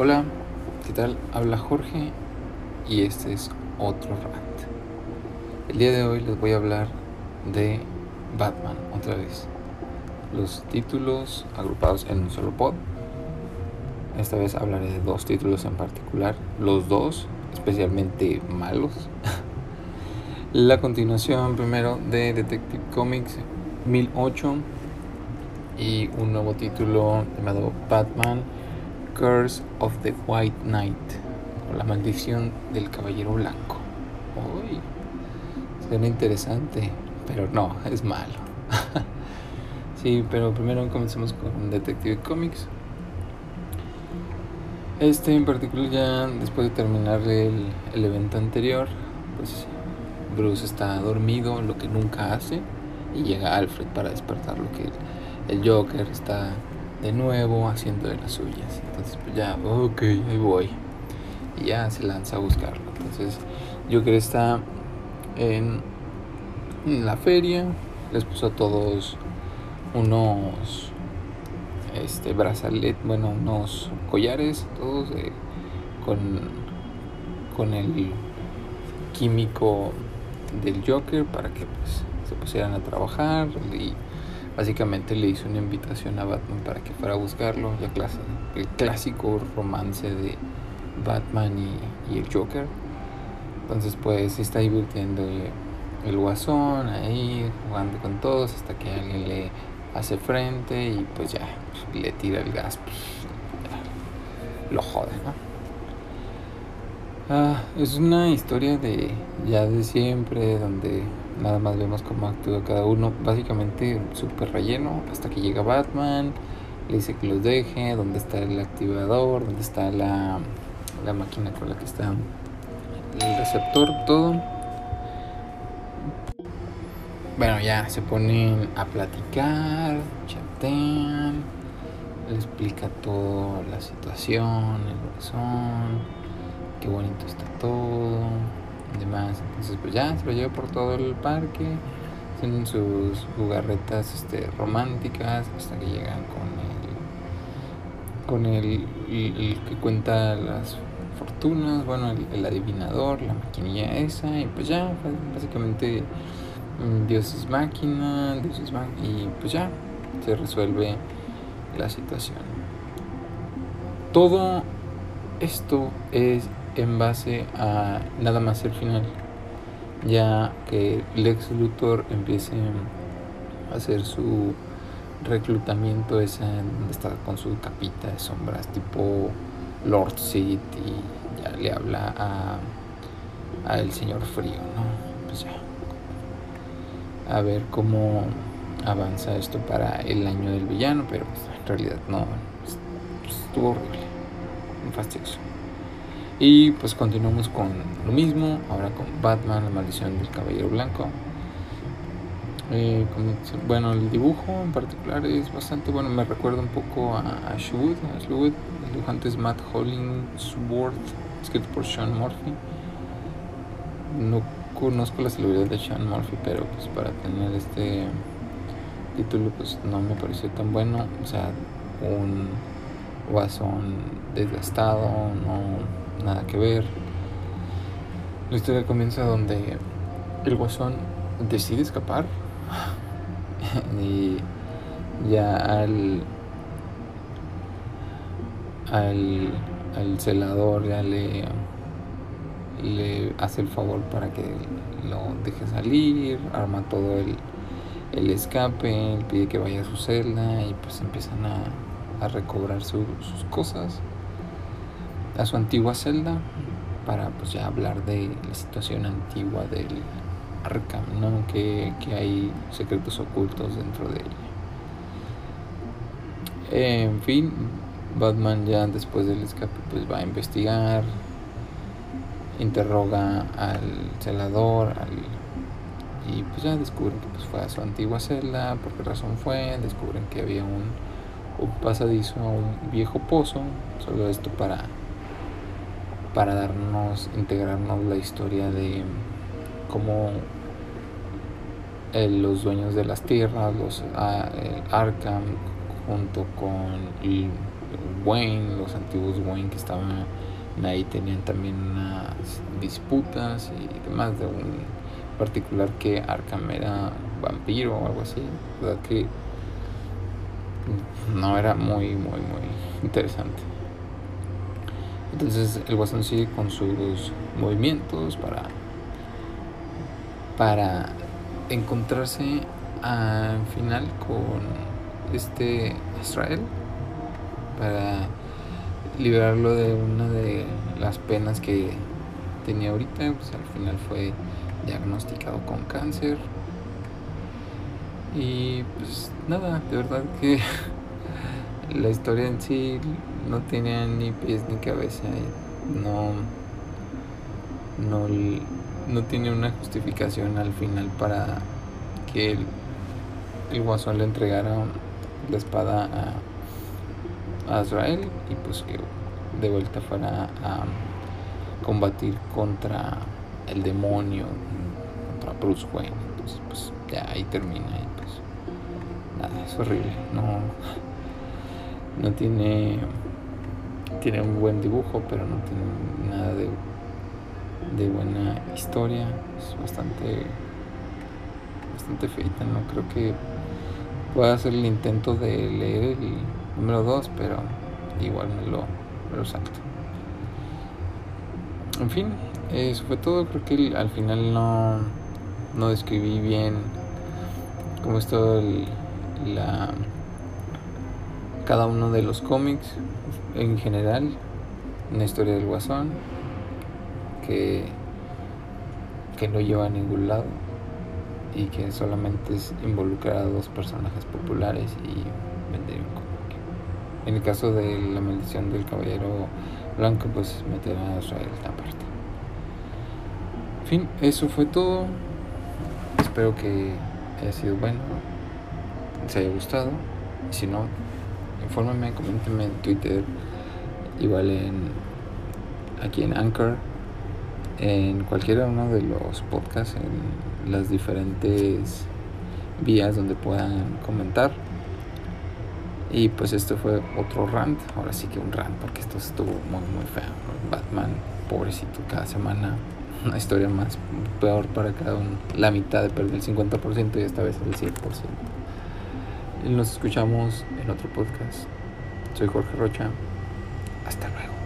Hola, ¿qué tal? Habla Jorge y este es otro rant. El día de hoy les voy a hablar de Batman otra vez. Los títulos agrupados en un solo pod. Esta vez hablaré de dos títulos en particular, los dos especialmente malos. La continuación primero de Detective Comics 1008 y un nuevo título llamado Batman Curse of the White Knight o la maldición del caballero blanco. Uy, suena interesante, pero no, es malo. sí, pero primero comencemos con Detective Comics. Este en particular ya después de terminar el, el evento anterior, pues Bruce está dormido, lo que nunca hace, y llega Alfred para despertar lo que el Joker está de nuevo haciendo de las suyas. Entonces pues ya, ok, ahí voy. Y ya se lanza a buscarlo. Entonces Joker está en, la feria, les puso a todos unos este brazalet, bueno, unos collares, todos con, con el químico del Joker para que pues, se pusieran a trabajar y básicamente le hizo una invitación a Batman para que fuera a buscarlo, ya clase, el clásico romance de Batman y, el Joker. Entonces pues se está divirtiendo el, guasón ahí, jugando con todos hasta que alguien le hace frente y pues ya le tira el gas, pues, lo jode, ¿no? Ah, es una historia de ya de siempre, donde nada más vemos cómo actúa cada uno. Básicamente súper relleno hasta que llega Batman, le dice que los deje, dónde está el activador, dónde está la, la máquina con la que está el receptor, todo. Bueno, ya se ponen a platicar, chatean, le explica toda la situación, el corazón qué bonito está todo, demás. Entonces, pues ya se lo lleva por todo el parque, tienen sus jugarretas este, románticas hasta que llegan con el, con el, que cuenta las fortunas, bueno, el, adivinador, la maquinilla esa, y pues ya, pues, básicamente mm, Dios es máquina, Dios es máquina, y pues ya se resuelve la situación. Todo esto es en base a nada más el final, ya que Lex Luthor empiece a hacer su reclutamiento donde está con su capita de sombras tipo Lord Seed y ya le habla a, a el señor frío, ¿no? Pues ya. A ver cómo avanza esto para el año del villano, pero pues, en realidad no, estuvo horrible, un fastidioso. Y pues continuamos con lo mismo, ahora con Batman, la maldición del caballero blanco. Eh, bueno, el dibujo en particular es bastante bueno, me recuerda un poco a Ashwood, Ashwood el dibujante es Matt Hollingsworth, escrito por Sean Murphy. No conozco la celebridad de Sean Murphy, pero pues para tener este título pues no me pareció tan bueno, o sea, un guasón desgastado, no nada que ver. La historia comienza donde el guasón decide escapar y ya al, al, celador ya le, le hace el favor para que lo deje salir, arma todo el, el escape, pide que vaya a su celda y pues empiezan a, a recobrar sus cosas a su antigua celda para pues ya hablar de la situación antigua del Arkham, ¿no? Que, hay secretos ocultos dentro de ella. en fin, Batman ya después del escape pues va a investigar, interroga al celador, y pues ya descubren que pues fue a su antigua celda, por qué razón fue, descubren que había un, un pasadizo a un viejo pozo, solo esto para para darnos, integrarnos la historia de cómo los dueños de las tierras, los Arkham, junto con Wayne, los antiguos Wayne que estaban ahí tenían también unas disputas y demás de un particular que Arkham era vampiro o algo así, verdad que no era muy muy muy interesante. Entonces el Guasón sigue con sus movimientos para para encontrarse al final con este Israel para liberarlo de una de las penas que tenía ahorita, pues al final fue diagnosticado con cáncer. Y pues nada, de verdad que la historia en sí no tenía ni pies ni cabeza. No, no, no tiene una justificación al final para que el, el guasón le entregara la espada a a Israel y pues que de vuelta fuera a combatir contra el demonio, contra Bruce Wayne. Entonces pues ya ahí termina y pues nada, es horrible. No, no tiene tiene un buen dibujo, pero no tiene nada de, de buena historia. Es bastante bastante feita, no creo que pueda hacer el intento de leer el número 2, pero igual me lo, lo salto. En fin, eso fue todo. Creo que al final no, no describí bien cómo es todo la, cada uno de los cómics en general. Una historia del guasón que, que no lleva a ningún lado y que solamente es involucrar a dos personajes populares y vender un en el caso de la maldición del caballero blanco, pues meterá a Israel aparte. En fin, eso fue todo. Espero que haya sido bueno, les haya gustado. Si no, infórmenme, coméntenme en Twitter, igual en aquí en Anchor, en cualquiera uno de los podcasts, en las diferentes vías donde puedan comentar. Y pues esto fue otro rant, ahora sí que un rant, porque esto estuvo muy, muy feo. Batman, pobrecito, cada semana una historia más peor para cada uno. La mitad de perder el 50% y esta vez el 100%. Nos escuchamos en otro podcast. Soy Jorge Rocha. Hasta luego.